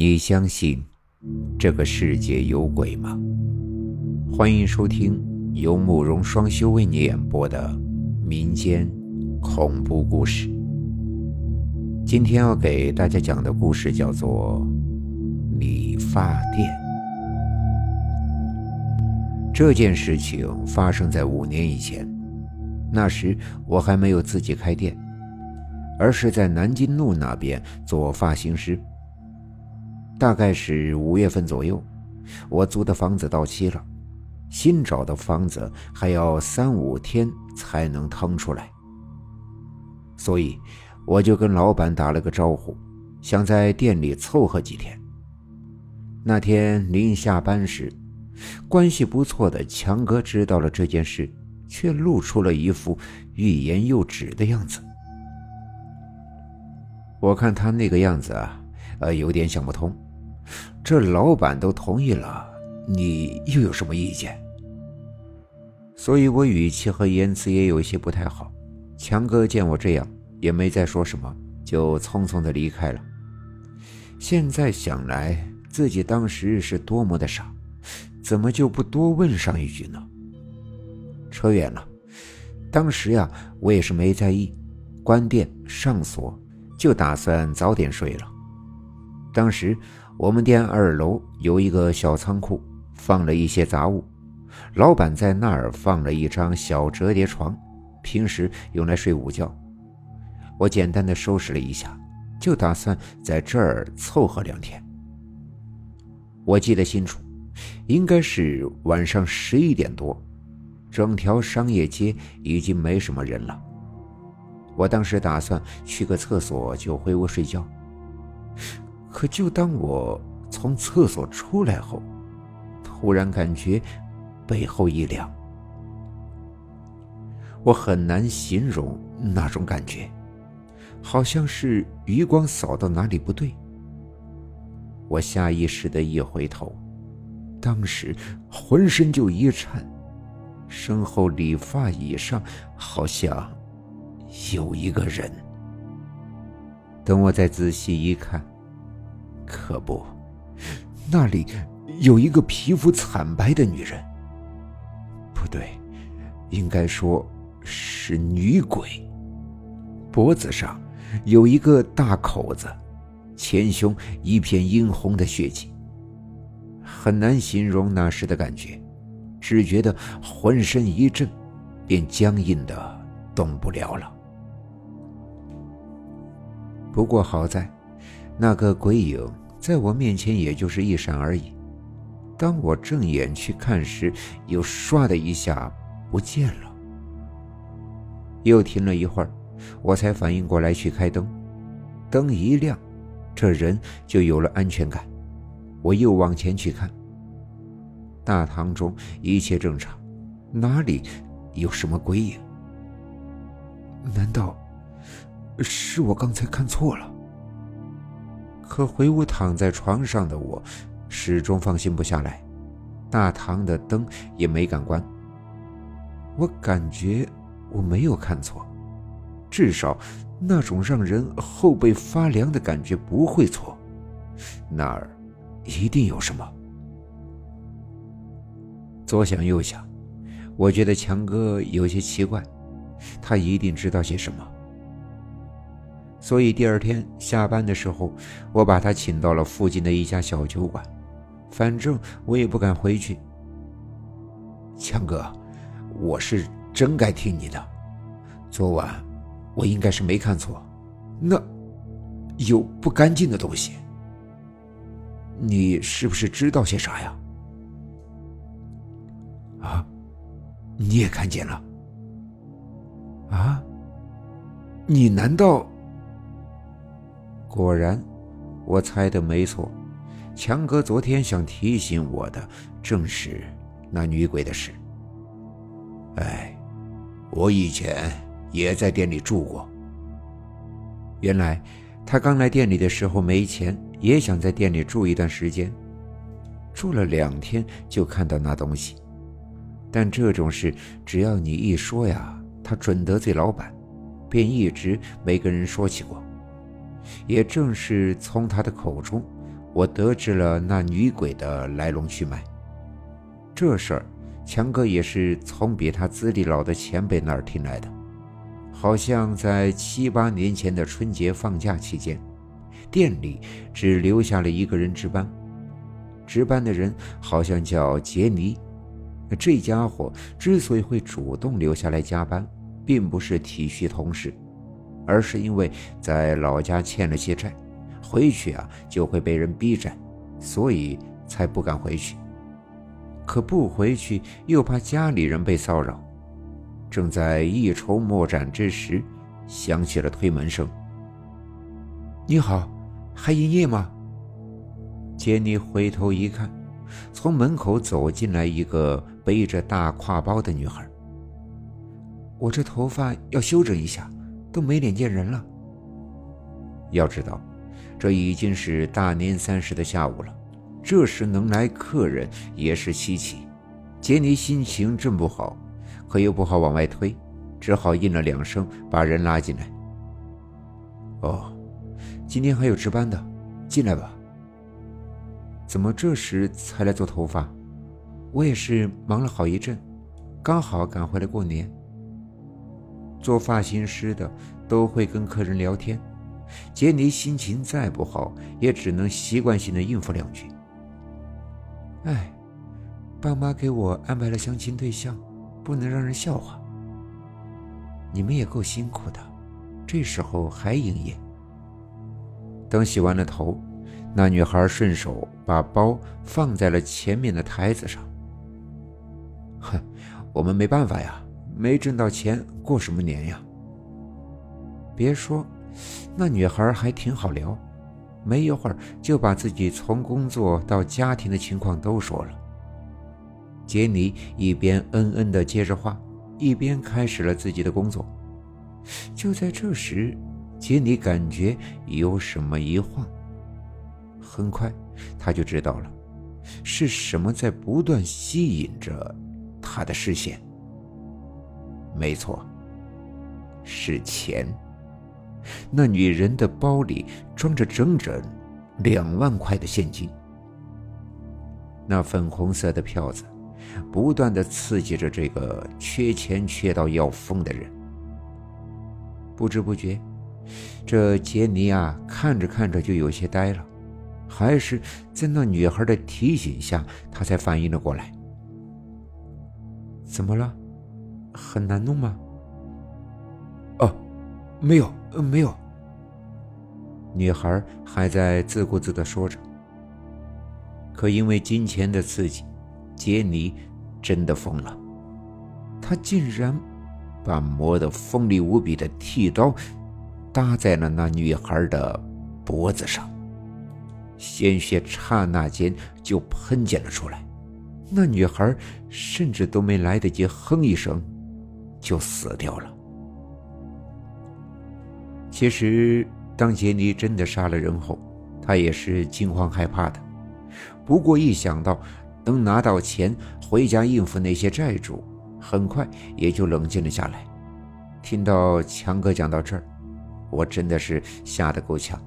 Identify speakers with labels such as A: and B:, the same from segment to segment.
A: 你相信这个世界有鬼吗？欢迎收听由慕容双修为你演播的民间恐怖故事。今天要给大家讲的故事叫做《理发店》。这件事情发生在五年以前，那时我还没有自己开店，而是在南京路那边做发型师。大概是五月份左右，我租的房子到期了，新找的房子还要三五天才能腾出来，所以我就跟老板打了个招呼，想在店里凑合几天。那天临下班时，关系不错的强哥知道了这件事，却露出了一副欲言又止的样子。我看他那个样子啊，呃，有点想不通。这老板都同意了，你又有什么意见？所以我语气和言辞也有些不太好。强哥见我这样，也没再说什么，就匆匆的离开了。现在想来，自己当时是多么的傻，怎么就不多问上一句呢？扯远了，当时呀，我也是没在意，关店上锁，就打算早点睡了。当时。我们店二楼有一个小仓库，放了一些杂物。老板在那儿放了一张小折叠床，平时用来睡午觉。我简单的收拾了一下，就打算在这儿凑合两天。我记得清楚，应该是晚上十一点多，整条商业街已经没什么人了。我当时打算去个厕所就回屋睡觉。可就当我从厕所出来后，突然感觉背后一凉，我很难形容那种感觉，好像是余光扫到哪里不对。我下意识的一回头，当时浑身就一颤，身后理发椅上好像有一个人。等我再仔细一看。可不，那里有一个皮肤惨白的女人。不对，应该说是女鬼。脖子上有一个大口子，前胸一片殷红的血迹。很难形容那时的感觉，只觉得浑身一震，便僵硬的动不了了。不过好在。那个鬼影在我面前也就是一闪而已，当我正眼去看时，又唰的一下不见了。又停了一会儿，我才反应过来去开灯，灯一亮，这人就有了安全感。我又往前去看，大堂中一切正常，哪里有什么鬼影？难道是我刚才看错了？可回屋躺在床上的我，始终放心不下来。大堂的灯也没敢关。我感觉我没有看错，至少那种让人后背发凉的感觉不会错。那儿一定有什么。左想右想，我觉得强哥有些奇怪，他一定知道些什么。所以第二天下班的时候，我把他请到了附近的一家小酒馆。反正我也不敢回去。强哥，我是真该听你的。昨晚我应该是没看错，那有不干净的东西。你是不是知道些啥呀？啊，你也看见了？啊，你难道？果然，我猜的没错，强哥昨天想提醒我的正是那女鬼的事。哎，我以前也在店里住过。原来他刚来店里的时候没钱，也想在店里住一段时间，住了两天就看到那东西。但这种事只要你一说呀，他准得罪老板，便一直没跟人说起过。也正是从他的口中，我得知了那女鬼的来龙去脉。这事儿，强哥也是从比他资历老的前辈那儿听来的。好像在七八年前的春节放假期间，店里只留下了一个人值班。值班的人好像叫杰尼。这家伙之所以会主动留下来加班，并不是体恤同事，而是因为在老家欠了些债，回去啊就会被人逼债，所以才不敢回去。可不回去又怕家里人被骚扰，正在一筹莫展之时，响起了推门声。你好，还营业吗？杰尼回头一看，从门口走进来一个背着大挎包的女孩。我这头发要修整一下，都没脸见人了。要知道，这已经是大年三十的下午了，这时能来客人也是稀奇。杰尼心情正不好，可又不好往外推，只好应了两声，把人拉进来。哦，今天还有值班的，进来吧。怎么这时才来做头发？我也是忙了好一阵，刚好赶回来过年。做发型师的都会跟客人聊天，杰尼心情再不好，也只能习惯性的应付两句。哎，爸妈给我安排了相亲对象，不能让人笑话。你们也够辛苦的，这时候还营业。等洗完了头。那女孩顺手把包放在了前面的台子上。哼，我们没办法呀，没挣到钱，过什么年呀？别说，那女孩还挺好聊，没一会儿就把自己从工作到家庭的情况都说了。杰尼一边嗯嗯的接着话，一边开始了自己的工作。就在这时，杰尼感觉有什么一晃。很快，他就知道了，是什么在不断吸引着他的视线。没错，是钱。那女人的包里装着整整两万块的现金。那粉红色的票子，不断的刺激着这个缺钱缺到要疯的人。不知不觉，这杰尼啊，看着看着就有些呆了。还是在那女孩的提醒下，他才反应了过来。怎么了？很难弄吗？哦，没有，没有。女孩还在自顾自的说着。可因为金钱的刺激，杰尼真的疯了。他竟然把磨得锋利无比的剃刀搭在了那女孩的脖子上。鲜血刹那间就喷溅了出来，那女孩甚至都没来得及哼一声，就死掉了。其实，当杰尼真的杀了人后，他也是惊慌害怕的。不过，一想到能拿到钱回家应付那些债主，很快也就冷静了下来。听到强哥讲到这儿，我真的是吓得够呛。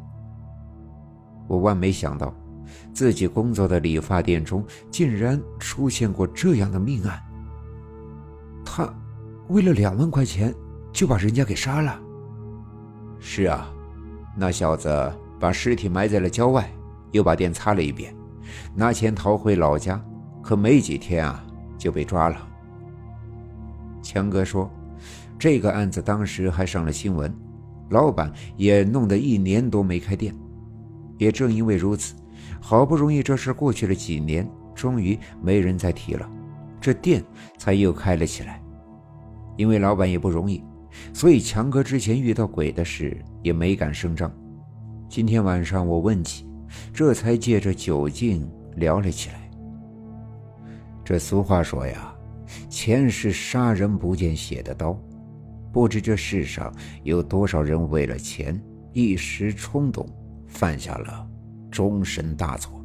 A: 我万没想到，自己工作的理发店中竟然出现过这样的命案。他为了两万块钱就把人家给杀了。是啊，那小子把尸体埋在了郊外，又把店擦了一遍，拿钱逃回老家。可没几天啊，就被抓了。强哥说，这个案子当时还上了新闻，老板也弄得一年多没开店。也正因为如此，好不容易这事过去了几年，终于没人再提了，这店才又开了起来。因为老板也不容易，所以强哥之前遇到鬼的事也没敢声张。今天晚上我问起，这才借着酒劲聊了起来。这俗话说呀，钱是杀人不见血的刀，不知这世上有多少人为了钱一时冲动。犯下了终身大错。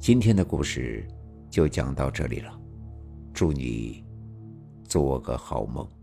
A: 今天的故事就讲到这里了，祝你做个好梦。